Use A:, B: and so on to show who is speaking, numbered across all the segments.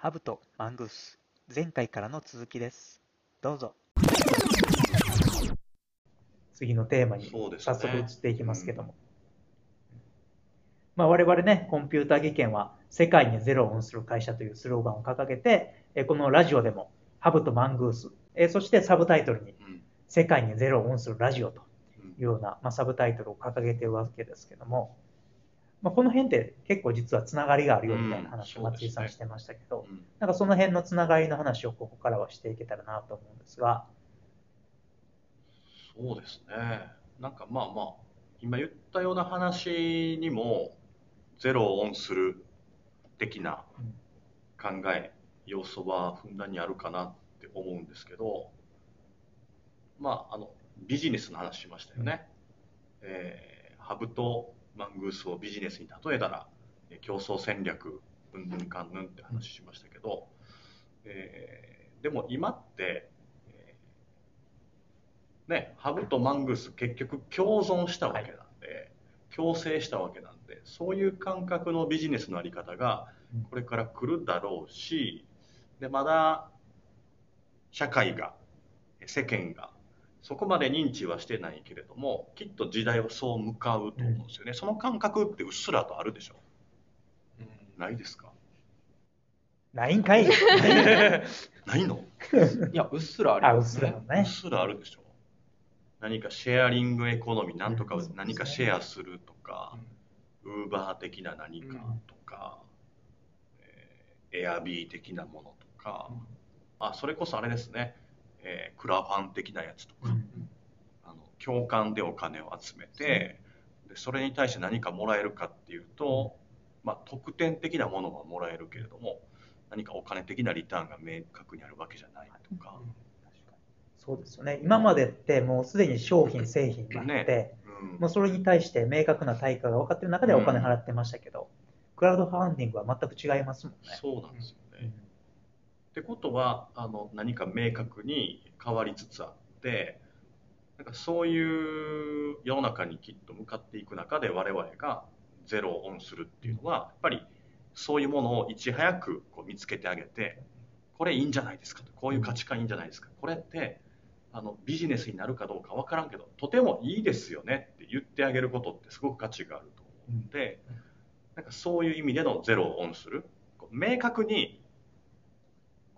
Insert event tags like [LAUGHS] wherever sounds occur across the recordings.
A: ハブとマングース前回からの続きです。どうぞ。次のテーマに早速移っていきますけども、まあ、我々ねコンピューター技研は世界にゼロをオンする会社というスローガンを掲げてえこのラジオでもハブとマングースえそしてサブタイトルに
B: うん。
A: 世界にゼロをオンするラジオと
B: うん
A: いうような、まあ、サブタイトルを掲げているわけですけども、まあ、この辺って結構実はつながりがあるよみたいな話を
B: うん
A: 松井さんしてましたけど、
B: うん。
A: なんかその辺のつながりの話をここからはしていけたらなと思うんですが、
B: そうですね。なんかまあまあ、今言ったような話にも、ゼロをオンする的な考え、要素はふんだんにあるかなって思うんですけど、まあ、あの、ビジネスの話しましたよね。えーハブとマングースをビジネスに例えたら、えー競争戦略、うんぬんかんぬんって話しましたけど、えーでも今って、えーね、ハブとマングース結局共存したわけなんで、共生したわけなんで、そういう感覚のビジネスのあり方が
A: うん。
B: これから来るだろうし、で、まだ社会が、世間が、そこまで認知はしてないけれども、きっと時代はそう向かうと思うんですよね。その感覚ってうっすらとあるでしょ。ないですか？
A: ないんかい。[LAUGHS]
B: ないの？[LAUGHS]
C: いや、うっすらあり
A: あ、うっ
C: ますね。
B: うっ
A: すら
B: あるでしょ。何かシェアリングエコノミー、なんとか
A: うん
B: 何かシェアするとか、ウーバー的な何かとか、えーエアビー的なものとか、あ、それこそあれですね、えークラファン的なやつとか、あの共感でお金を集めて、でそれに対して何かもらえるかっていうと、まあ、特典的なものはもらえるけれども何かお金的なリターンが明確にあるわけじゃないとか、
A: そうですよね。今までってもうすでに商品、製品があって、
B: ね。うん。
A: もうそれに対して明確な対価が分かっている中でお金払ってましたけど、クラウドファンディングは全く違いますもんね。
B: そうなんですよってことはあの何か明確に変わりつつあってなんかそういう世の中にきっと向かっていく中で我々がゼロをオンするっていうのはやっぱりそういうものをいち早くこう見つけてあげてこれいいんじゃないですかとこういう価値観いいんじゃないですか。これってあのビジネスになるかどうかわからんけどとてもいいですよねって言ってあげることってすごく価値があると思うので、なんかそういう意味でのゼロをオンする。明確に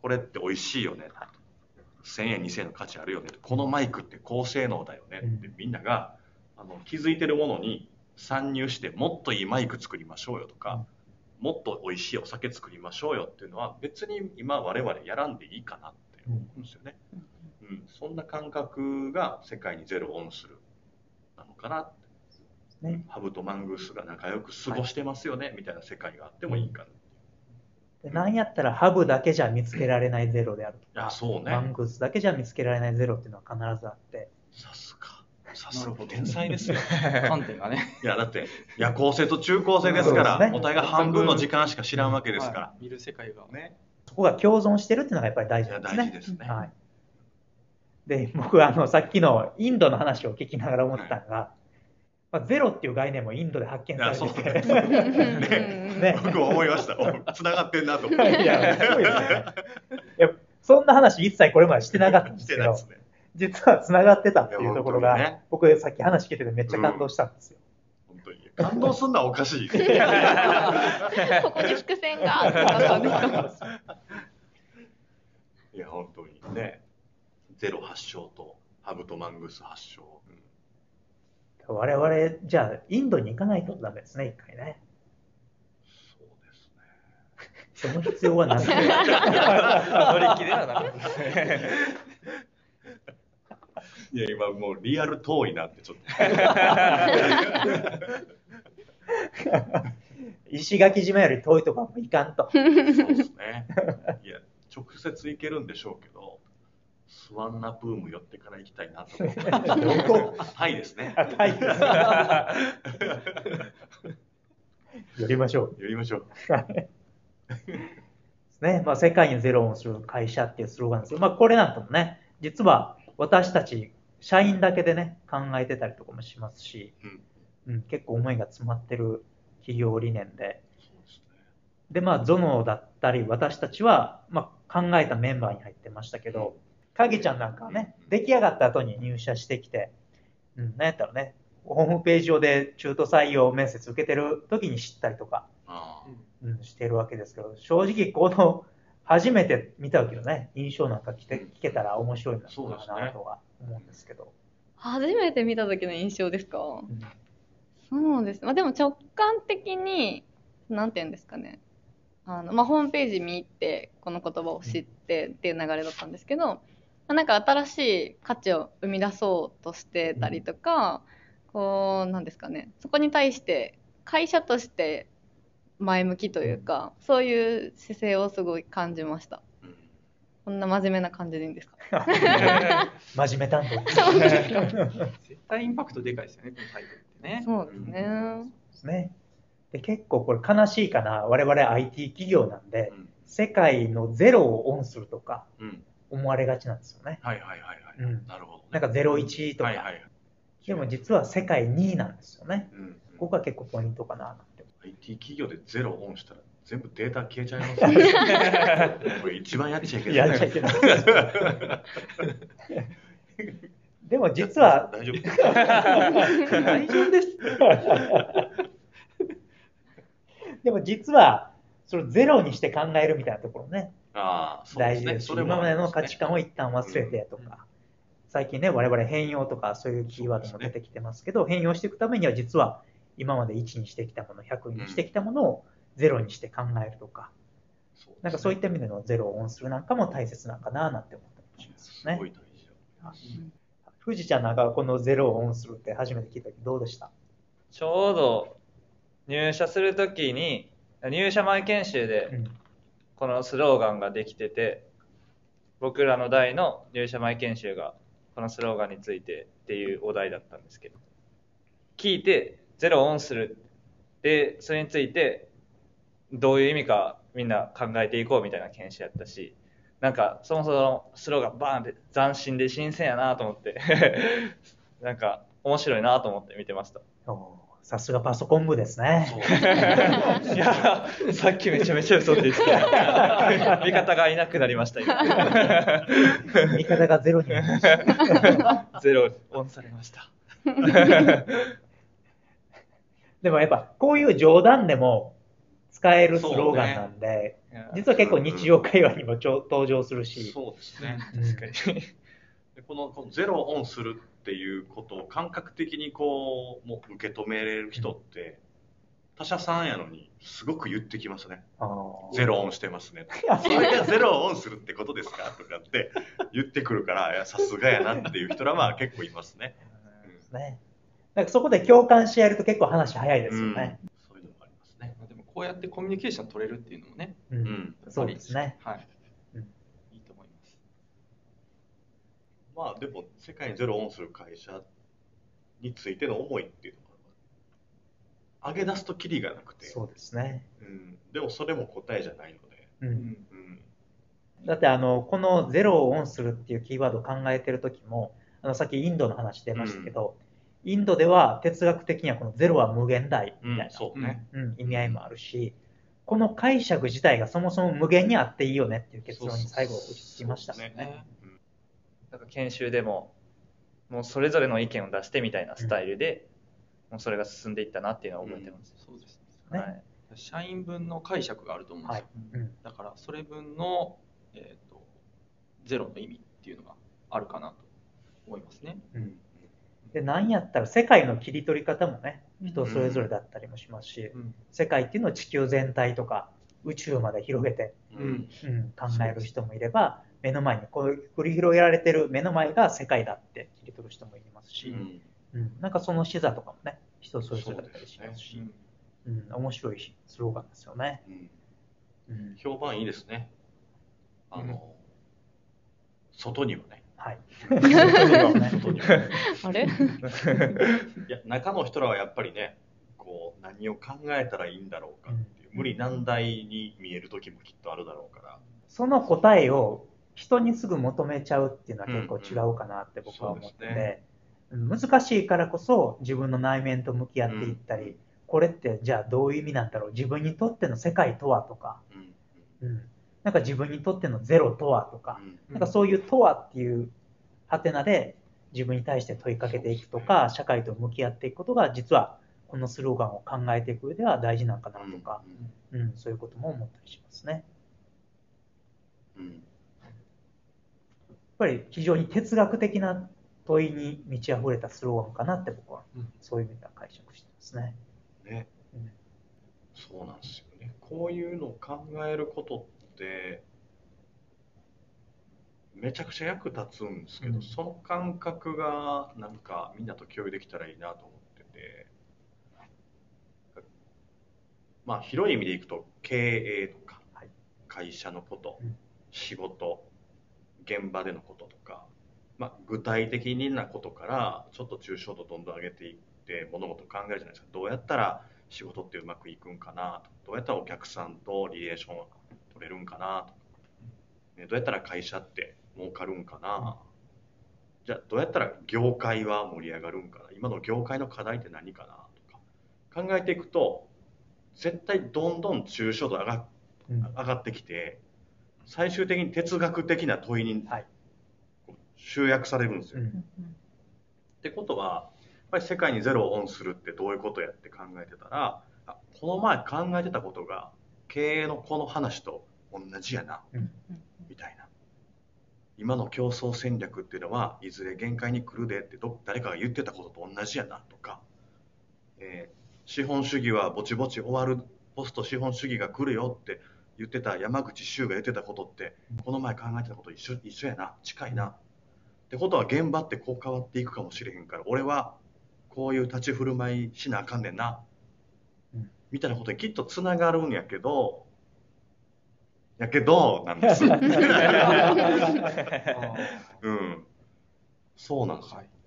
B: これって美味しいよね。1000円2000円の価値あるよね。このマイクって高性能だよね。ってみんながあの気づいてるものに参入してもっといいマイク作りましょうよとか、もっと美味しいお酒作りましょうよっていうのは別に今我々やらんでいいかなって思うんですよね、うん、そんな感覚が世界にゼロをオンするなのかなって。
A: ね、
B: ハブとマングースが仲良く過ごしてますよね、みたいな世界があってもいいかな
A: でなんやったらハブだけじゃ見つけられないゼロであると
B: いや
A: か、
B: そうね。
A: マングースだけじゃ見つけられないゼロっていうのは必ずあって、
B: さすが。さすが
C: なるほど。
B: 天才ですよ [LAUGHS]
C: 観点がね。
B: いやだって夜行性と中高生ですからお互いが半分の時間しか知らんわけですから、
C: はい見る世界が。
B: ね。
A: そこが共存してるっていうのがやっぱり大事なんですね。
B: 大事ですね、
A: はい。で、僕はあの、さっきのインドの話を聞きながら思ってたのが、まあ、ゼロっていう概念もインドで発見されて
B: いやそう
A: て、[LAUGHS]
B: ね
A: ね
B: 僕も思いました。お繋がってんなと思っ
A: い
B: て
A: や、すごいですね。いや、そんな話一切これまでしてなかったんで
B: し
A: すけど
B: てないで、すね。
A: 実は繋がってたっていうところが、
B: ね。
A: 僕さっき話聞いててめっちゃ感動したんですよ。
B: 本当に。感動すんのはおかしい
D: こ [LAUGHS] こに伏線があったんですか。
B: いや本当に。ね。ゼロ発祥とハブとマングース発祥、うん
A: 我々、じゃあ、インドに行かないとダメですね、一回ね。
B: そうですね
A: その必要はない。[LAUGHS]
C: 乗り気ではなかったですね。
B: いや今もうリアル遠いなってちょっと [LAUGHS]
A: 石垣島より遠いとこはもう行かんと。
B: そうですね。いや、直接行けるんでしょうけど、スワンナプーム寄ってから行きたいなと思って。[LAUGHS] タイですね。
A: あタイです寄りましょう。
B: 寄りましょう。
A: ですね。まあ、世界にゼロをする会社っていうスローガンですけど、まあ、これなんかもね、実は私たち、社員だけでね、考えてたりとかもしますし、
B: うん。
A: うん、結構思いが詰まってる企業理念で、
B: で
A: まあ、ゾノだったり、私たちは、まあ、考えたメンバーに入ってましたけど、影ちゃんなんかはね、出来上がった後に入社してきて、うん、なんやったらね、ホームページ上で中途採用面接受けてる時に知ったりとか、
B: あ
A: うん、してるわけですけど、正直この、初めて見た時のね、印象なんか聞け聞けたら面白いの
B: そうですね
A: かなとは思うんですけど。
D: 初めて見た時の印象ですか？
A: うん
D: そうです。まあ、でも直感的に、なんて言うんですかね。あの、まあ、ホームページ見て、この言葉を知ってっていう流れだったんですけど、まあ、なんか新しい価値を生み出そうとしてたりとか、こう、なんですかね。そこに対して、会社として前向きというか、そういう姿勢をすごい感じました。
B: あ、うん
D: こんな真面目な感じでいいんですか？[LAUGHS]
A: 真面目担当。
E: 絶対インパクトでかいですよね、このタイトルってね。
D: そうですね。
A: ですね。で結構これ悲しいかな。我々 IT 企業なんで、
B: うん
A: 世界のゼロをオンするとか
B: うん
A: 思われがちなんですよね。
B: はいはいはいはい。
A: うん
B: なるほど、ね。
A: なんか01とか。
B: はいはいはい。
A: でも実は世界2位なんですよね。
B: うんうん
A: ここが結構ポイントかな。
B: IT 企業でゼロオンしたら全部データ消えちゃいますね。[LAUGHS] これ一番やっちゃいけない。
A: やっちゃいけない。[LAUGHS] でも実は、
B: 大丈夫。
A: 大丈夫です。でも実は、それをゼロにして考えるみたいなところね、
B: ああ。
A: 大事ですし、
B: それも
A: 今までの価値観を一旦忘れてとか、最近ね、我々変容とかそういうキーワードも出てきてますけど、変容していくためには実は今まで1にしてきたもの、100にしてきたものをゼロにして考えるとか、なんかそういった意味でのゼロをオンするなんかも大切なのかななんて思ったりもしますね
B: すご。い大事だと思います。
A: 富士ちゃんなんかはこのゼロをオンするって初めて聞いた時どうでした？
C: ちょうど入社するときに、入社前研修
A: う
C: で
A: ん。
C: このスローガンができてて、僕らの代の入社前研修がこのスローガンについてっていうお題だったんですけど、聞いてゼロオンする。で、それについてどういう意味かみんな考えていこうみたいな研修やったし、なんかそもそもスローガンバーンって斬新で新鮮やなと思って、[LAUGHS] なんか面白いなと思って見てました。
A: さすがパソコン部ですね。[LAUGHS]
C: いや、さっきめちゃめちゃ嘘って言ってた。[LAUGHS] 味方がいなくなりました、今。
A: 味方がゼロになりました。[LAUGHS]
C: ゼロオンされました。
A: でもやっぱこういう冗談でも使えるスローガンなんで、実は結構日常会話にもちょ登場するし、
B: そうですね。
A: うん
C: 確かに。
B: でこのこのゼロをオンするっていうことを感覚的にこうもう受け止めれる人って、他社さんやのにすごく言ってきますね。ゼロオンしてますね。それがゼロをオンするってことですか？とかって言ってくるから、いやさすがやなっていう人らは結構いますね。
A: ね。なんかそこで共感し合えると結構話早いですよね。
B: うんそういうのもありますね。
E: でもこうやってコミュニケーション取れるっていうのもね、
A: う
B: うんん。
A: そうですね。
E: はいいと思います。
B: まあでも世界にゼロをオンする会社についての思いっていうのは上げ出すとキリがなくて、
A: そうですね。
B: うん、でもそれも答えじゃないので、
A: う。
E: うんん。
B: うん、
A: だってあの、このゼロをオンするっていうキーワードを考えてる時も、あの、さっきインドの話出ましたけど、インドでは哲学的にはこのゼロは無限大みたいな、
B: そうね。
A: うん、意味合いもあるし、この解釈自体がそもそも無限にあっていいよねっていう結論に最後落ち着きましたね。
B: そうですね
C: なんか研修でも、もうそれぞれの意見を出してみたいなスタイルで、もうそれが進んでいったなっていうのは覚えてます。
E: そうです
A: ね
C: はい。
E: 社員分の解釈があると思うんです
A: はい
E: よ。。
A: うん。
E: だからそれ分の、えー、とゼロの意味っていうのがあるかなと思いますね。
A: うん。で、なんやったら世界の切り取り方もね、人それぞれだったりもしますし、
E: うん
A: 世界っていうのを地球全体とか宇宙まで広げて、
B: うん
A: うん、考える人もいれば、目の前にこう繰り広げられてる目の前が世界だって切り取る人もいますし、
B: うん
A: うん、なんかその視座とかもね、人それぞれだったりします
E: う
A: し、
E: ん
A: うん、面白いスローガンですよね。
B: うん
A: うん、
B: 評判いいですね。あの、外にはね。
A: はい。
B: 外には。[LAUGHS] [LAUGHS]
D: あれ？[LAUGHS]
B: いや、中の人らはやっぱりね、こう、何を考えたらいいんだろうかっていう、無理難題に見える時もきっとあるだろうから。
A: その答えを人にすぐ求めちゃうっていうのは結構違うかなって僕は思って
B: そうです
A: て、うん難しいからこそ自分の内面と向き合っていったり、これってじゃあどういう意味なんだろう？自分にとっての世界とはとか、
B: うん。
A: うん、なんか自分にとってのゼロとはとか、
B: うん。
A: なんかそういうとはっていうハテナで自分に対して問いかけていくとか、社会と向き合っていくことが実はこのスローガンを考えていく上では大事なのかなとか、うん、そういうことも思ったりしますね。
B: うん
A: ぱり非常に哲学的な問いに満ち溢れたスローガンかなって僕は
E: うん。
A: そういう意味では解釈してますね。
B: ね。
A: うん。
B: そうなんですよね。こういうのを考えることってめちゃくちゃ役立つんですけど、
A: うん。
B: その感覚がなんかみんなと共有できたらいいなと思っててまあ広い意味でいくと経営とか、
A: はい。
B: 会社のこと、
A: うん。
B: 仕事現場でのこととか、まあ、具体的なことからちょっと抽象度どんどん上げていって物事を考えるじゃないですか。どうやったら仕事ってうまくいくんかなとどうやったらお客さんとリレーションを取れるんかなとか、ね、どうやったら会社って儲かるんかな、じゃあどうやったら業界は盛り上がるんかな。今の業界の課題って何かなとか考えていくと絶対どんどん抽象度上が
A: うん。
B: 上がってきて最終的に哲学的な問いに集約されるんですよ。
A: うん。
B: ってことはやっぱり世界にゼロをオンするってどういうことやって考えてたらあこの前考えてたことが経営のこの話と同じやな
A: うん。
B: みたいな。今の競争戦略っていうのはいずれ限界に来るでってど誰かが言ってたことと同じやなとか、えー資本主義はぼちぼち終わるポスト資本主義が来るよって言ってた山口周が言ってたことってこの前考えてたこと一緒一緒やな。近いな。ってことは現場ってこう変わっていくかもしれへんから俺はこういう立ち振る舞いしなあかんねんな、
A: うん。
B: みたいなことにきっとつながるんやけどやけどなんです。[LAUGHS] うん。そうなんですよ、うん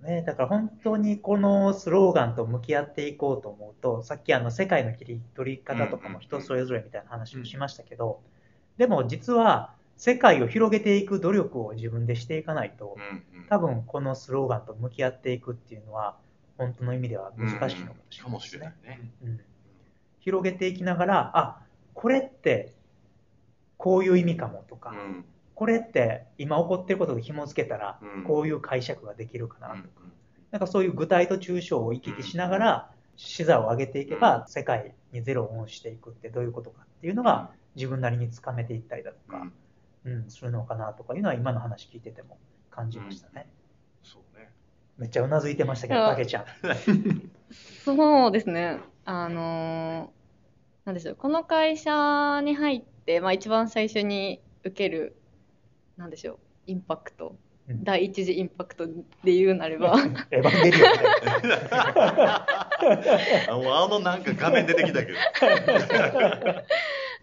A: ね、だから本当にこのスローガンと向き合っていこうと思うと、さっきあの世界の切り取り方とかも人それぞれみたいな話をしましたけど、でも実は世界を広げていく努力を自分でしていかないと、多分このスローガンと向き合っていくっていうのは、本当の意味では難しいのかもしれ
B: かもし
A: ないですね。
B: れないね。
A: うん。広げていきながら、あこれってこういう意味かもとか、
B: うん
A: これって今起こってることと紐付けたら
B: うん、
A: こういう解釈ができるかな
B: うん
A: とか、なんかそういう具体と抽象を行き来しながら、視座を上げていけば、世界にゼロをオンしていくってどういうことかっていうのが、自分なりにつかめていったりだとか、うん、するのかなとかいうのは今の話聞いてても感じましたね。
B: そうね。
A: めっちゃうなずいてましたけど、たけちゃん。[LAUGHS]
D: そうですね。あのーなんでしょう。この会社に入って、まあ一番最初に受ける、なんでしょう。インパクト。
A: うん
D: 第一次インパクトで言うなれば、[LAUGHS]
A: エヴァンゲリオンみたいな
B: あもうあのなんか画面出てきたけど。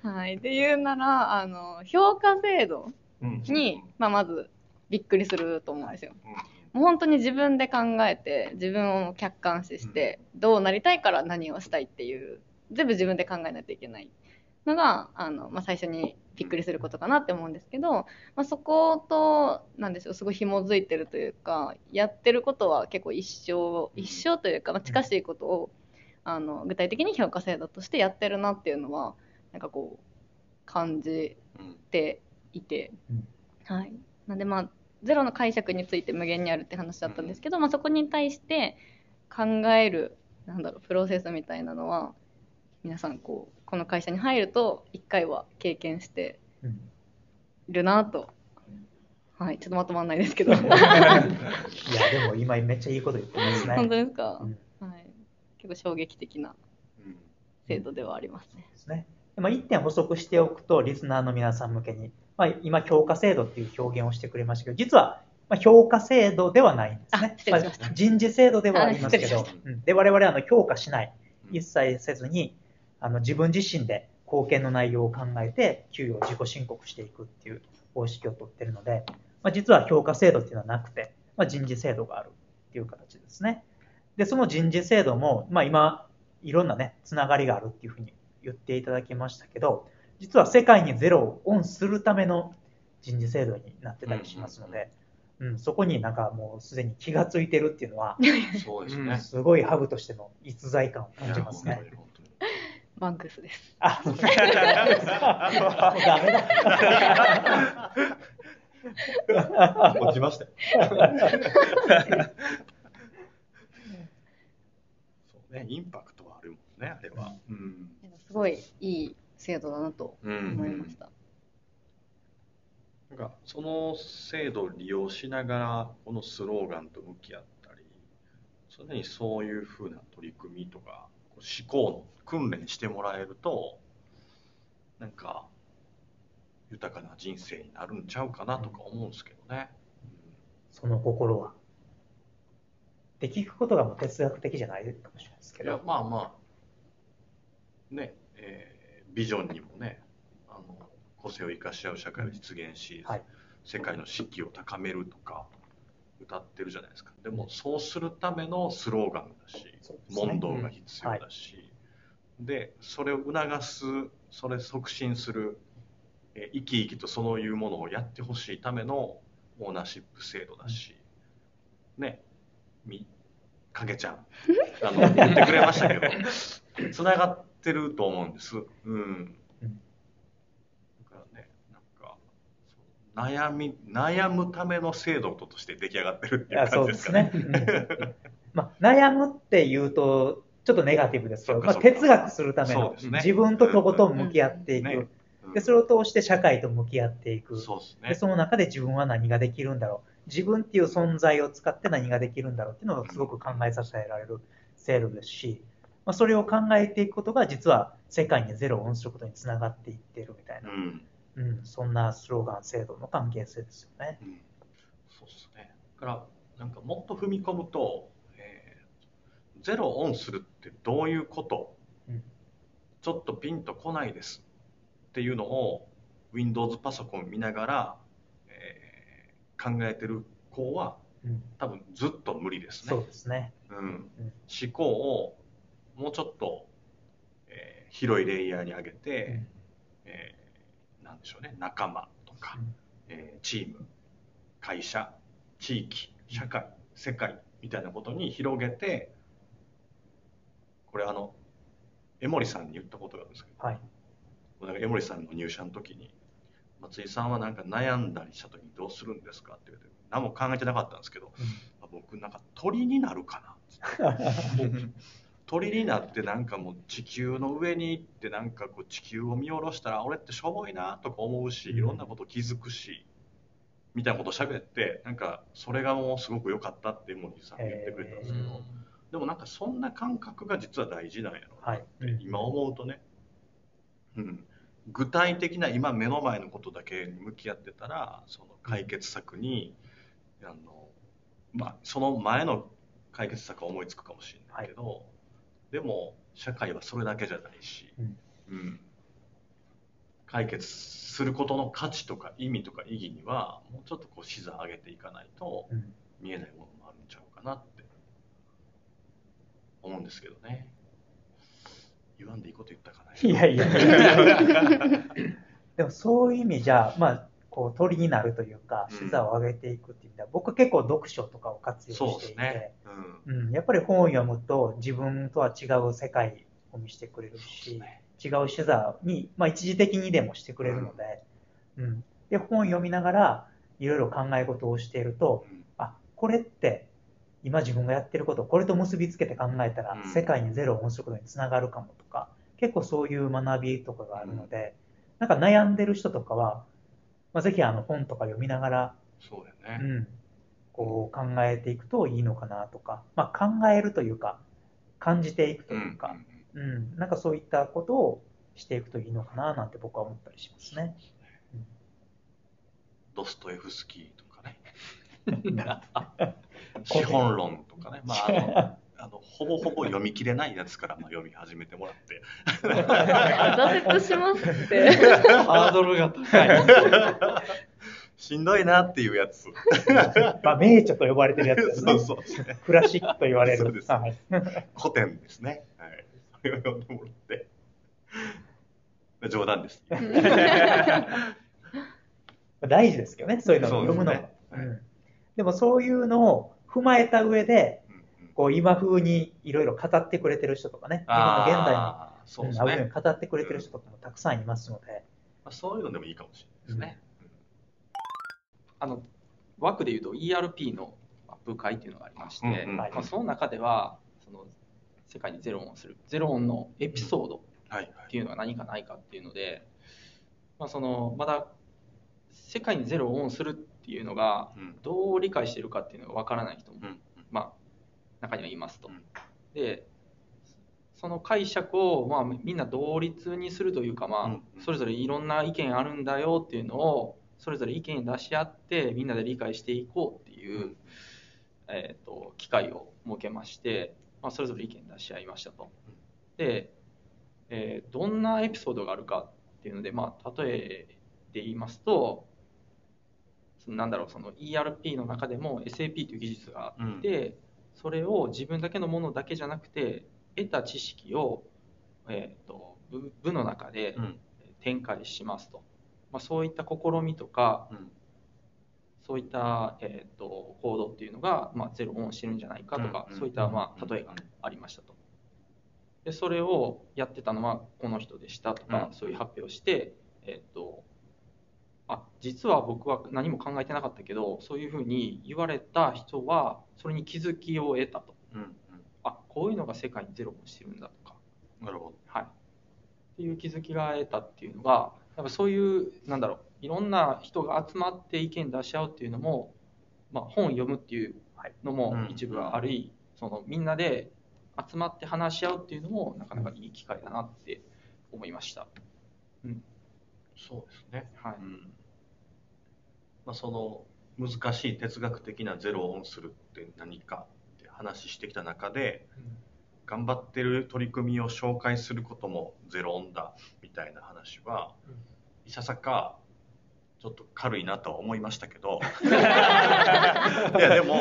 B: [LAUGHS]
D: はい。で言うなら、あの、評価制度
B: うん
D: に、まあまずびっくりすると思うんですよ。
B: うん
D: もう本当に自分で考えて、自分を客観視して、どうなりたいから何をしたいっていう、全部自分で考えないといけないのが、あの、まあ、最初にびっくりすることかなって思うんですけど、まあ、そこと、なんでしょう、すごい紐づいてるというか、やってることは結構一緒、一緒というか、まあ、近しいことを、あの、具体的に評価制度としてやってるなっていうのは、なんかこう、感じ
B: うん
D: ていて、
A: うん。
D: はい。なんでまあ、ゼロの解釈について無限にあるって話だったんですけど、まあそこに対して考える、なんだろう、プロセスみたいなのは、皆さんこう、この会社に入ると、一回は経験してるなと。はい、ちょっとまとまんないですけど。[LAUGHS]
A: いや、でも今めっちゃいいこと言ってますね。
D: 本当ですか、
A: うん
D: はい。結構衝撃的な
B: うん
D: 制度ではありますね。
A: ですね。でまあ、1点補足しておくと、リスナーの皆さん向けに、まあ、今、評価制度っていう表現をしてくれましたけど、実は、まあ、評価制度ではないんですね
D: ま
A: あ人事制度ではありますけどうんで我々はあの評価しない、
B: うん
A: 一切せずに、あの自分自身で貢献の内容を考えて、給与を自己申告していくっていう方式をとっているので、まあ、実は評価制度っていうのはなくて、まあ、人事制度があるっていう形ですね。で、その人事制度も、まあ、今、いろんなね、つながりがあるっていうふうに言っていただきましたけど、実は世界にゼロをオンするための人事制度になってたりしますので、うん、そこになんかもうすでに気がついてるっていうのは、
B: そうですね
C: うん。
A: すごいハブとしての逸材感を感じますね
B: 本。当に本当に
D: バンクスです。
A: あ、ダメだ。
B: 落ちましたよ。そうね、インパクトはあるもんね、あれは。うん。
D: すごいいい制度だなと
B: うん
D: 思いました。
B: なんかその制度を利用しながらこのスローガンと向き合ったりそれにそういうふうな取り組みとか思考の訓練してもらえるとなんか豊かな人生になるんちゃうかなとか思うんですけどね。
A: その心は。で、聞くことがもう哲学的じゃないかもしれないですけ
B: いや
A: ど、
B: まあまあ。ね、えービジョンにもねあの個性を生かし合う社会を実現し、
A: はい。
B: 世界の士気を高めるとか歌ってるじゃないですか。でもそうするためのスローガンだし、問答が必要だし、でそれを促すそれ促進する、えー生き生きとそういうものをやってほしいためのオーナーシップ制度だし、ね。み影ちゃん。あの言ってくれましたけど。[LAUGHS] つながってると思うんです。うん。
A: うん
B: だからね、なんか、そう悩み、悩むための制度として出来上がってるっていう感じですか
A: ね
B: ね。。
A: うんまあ、悩むっていうと、ちょっとネガティブですけど、まあ、哲学するための
B: ね
A: 自分ととことん向き合ってい
B: ね
A: く。
B: うん
A: で、それを通して社会と向き合っていく。
B: そうで。
A: その中で自分は何ができるんだろう。自分っていう存在を使って何ができるんだろうっていうのをすごく考えさせられる制度ですし、まあ、それを考えていくことが実は世界にゼロをオンすることにつながっていっているみたいな、
B: うん。
A: うん、そんなスローガン制度の関係性ですよね。
B: うんそうですね。だから、なんかもっと踏み込むと、えーゼロオンするってどういうこと、
A: うん
B: ちょっとピンとこないですっていうのを Windows パソコン見ながら、えー考えてる子は
A: うん、
B: 多分ずっと無理ですね。
A: そうですね。
B: うん、思考をもうちょっと、えー広いレイヤーに上げて、
A: うん
B: えーなんでしょうね。仲間とか、
A: うん。
B: えーチーム会社地域社会世界みたいなことに広げてこれあの江森さんに言ったことがあるんですけど
A: はい。
B: なんか江森さんの入社の時に松井さんはなんか悩んだりした時にどうするんですかって言われて何も考えてなかったんですけど、あ僕なんか鳥になるかな [LAUGHS] 鳥になってなんかもう地球の上に行ってなんかこう地球を見下ろしたら俺ってしょぼいなとか思うし
A: うん。
B: いろんなこと気づくし、みたいなことを喋ってなんかそれがもうすごく良かったってモニーさんが言ってくれたんですけど、でもなんかそんな感覚が実は大事なんやろうなって
A: はい。
B: 今思うとね、うん、具体的な今目の前のことだけに向き合ってたらその解決策にあの、まあ、その前の解決策は思いつくかもしれないけど、でも社会はそれだけじゃないし、
A: うん。
B: うん。解決することの価値とか意味とか意義にはもうちょっとこう視座上げていかないと
A: うん。
B: 見えないものもあるんちゃうかなって思うんですけどね。言わんでいいこと言ったかな。い
A: やいや。[LAUGHS] でもそういう意味じゃ、まあ、こう鳥になるというか、
B: うん。
A: 視座を上げていくっていう意味では、僕結構読書とかを活用していて、
B: ね、うん。
A: うん、やっぱり本を読むと自分とは違う世界を見せてくれるし、違う視座に、まあ、一時的にでもしてくれるので、うん。で本を読みながらいろいろ考え事をしていると、
B: うん。
A: あこれって今自分がやってることこれと結びつけて考えたら、
B: うん。
A: 世界にゼロを面白いことにつながるかもとか結構そういう学びとかがあるので、なんか悩んでる人とかは、まあ、ぜひあの本とか読みながら、
B: そう
A: う
B: だよね、
A: ん、こう考えていくといいのかなとか、まあ、考えるというか感じていくというか、うんなんかそういったことをしていくといいのかななんて僕は思ったりしますね。
B: ドストエフスキーとかね。[LAUGHS] 資本論とかね、まあ、あのあのほぼほぼ読み切れないやつからまあ読み始めてもらって。
D: 挫折しますって。
C: ハードルが高い。
B: しんどいなっていうやつ。
A: まあ、名著と呼ばれてるやつですね。
B: そうそう。
A: クラシックと言われる。
B: そうです。
A: はい。
B: 古典ですね、はい、それを読んでもらって。冗談です。[LAUGHS]
A: 大事ですけどね、そういうのを読むのも。
B: そうですね。
A: うん。でもそういうのを踏まえた上で、こう今風にいろいろ語ってくれてる人とかね、今の現代に
B: そうですね。
A: に語ってくれてる人とかもたくさんいますので、
B: まあそういうのでもいいかもしれないですね。
E: あの枠でいうと ERP の部会っていうのがありまして、
B: うんうん。
A: はい。
E: まあ、その中ではその世界にゼロ音をするゼロ音のエピソードっていうのが何かないかっていうので、まあ、そのまだ世界にゼロをオンするっていうのが
B: うん。
E: どう理解しているかっていうのがわからない人も、
B: うん。
E: まあ、中にはいますと。
B: うん。
E: でその解釈を、まあ、みんな同率にするというか、まあ
B: うん
E: それぞれいろんな意見あるんだよっていうのをそれぞれ意見出し合ってみんなで理解していこうっていう、えー、と機会を設けまして、まあ、それぞれ意見出し合いましたと。で、えーどんなエピソードがあるかっていうので、まあ、例えで言いますとそのなんだろうその ERP の中でも SAP という技術があって、それを自分だけのものだけじゃなくて得た知識を、えー、と部部の中で
B: うん。
E: 展開しますと、まあ、そういった試みとか
B: うん。
E: そういった、えー、と行動っていうのが、まあ、ゼロオンしてるんじゃないかとか、
B: うん
E: そういった、まあ、例えがありましたと。でそれをやってたのはこの人でしたとか、
B: うん。
E: そういう発表をして、えっとあ実は僕は何も考えてなかったけどそういうふうに言われた人はそれに気づきを得たと。
B: うんうん。
E: あこういうのが世界にゼロをしてるんだとか、
B: なるほど。
E: はい、っていう気づきが得たっていうのがやっぱそういうなんだろういろんな人が集まって意見出し合うっていうのも、まあ、本を読むっていうのも
B: うん
E: 一部はあり、そのみんなで集まって話し合うっていうのもなかなかいい機会だなって思いました。
B: そうですね。
E: はい。
B: うんまあ、その難しい哲学的なゼロをオンするって何かって話してきた中で、頑張ってる取り組みを紹介することもゼロオンだみたいな話は、いささかちょっと軽いなとは思いましたけど。[LAUGHS] いやでも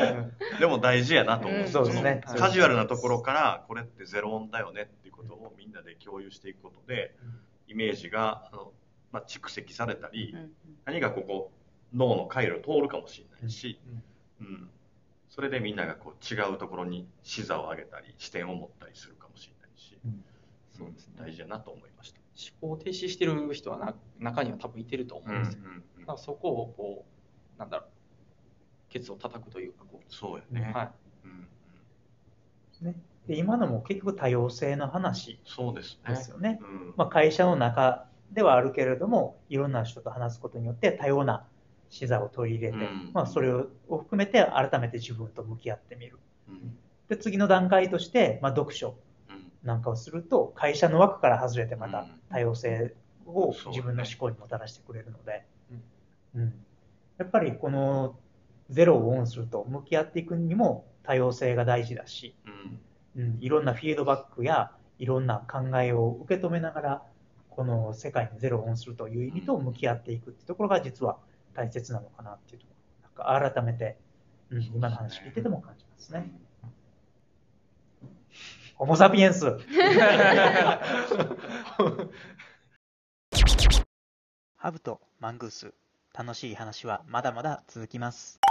B: でも大事やなと思う、
D: うん。
A: そうですね。
B: そのカジュアルなところからこれってゼロオンだよねっていうことをみんなで共有していくことでイメージがあの、まあ、蓄積されたり、
D: うん。
B: 何かここ脳の回路を通るかもしれないし、うん。それでみんながこう違うところに視座を上げたり視点を持ったりするかもしれないし、
E: そうですね
B: 大事だなと思いました。
E: 思考停止してる人はな中には多分いてると思うんですよ。だからそこをこうなんだろうケツを叩くというかこう、
B: そうやね、
E: はい、
B: うん。
A: ね、で今のも結局多様性の話
B: そうですね。
A: ですよね。
B: うん。
A: まあ、会社の中ではあるけれども、いろんな人と話すことによって多様な視座を取り入れて、
B: うん。
A: まあ、それを含めて改めて自分と向き合ってみる。
B: うん。
A: で、次の段階として、まあ、読書
B: うん。
A: なんかをすると、会社の枠から外れてまた
B: うん。
A: 多様性を自分の思考にもたらしてくれるので、うん。やっぱりこのゼロをオンすると向き合っていくにも多様性が大事だし、
B: うん。
A: うん、いろんなフィードバックやいろんな考えを受け止めながら、この世界にゼロをオンするという意味と向き合っていくっていうところが実は大切なのかなっていうところ、なんか改めて、うん、今の話聞いてても感じますね。ホモ・サピエンス。ハブとマングース、楽しい話はまだまだ続きます。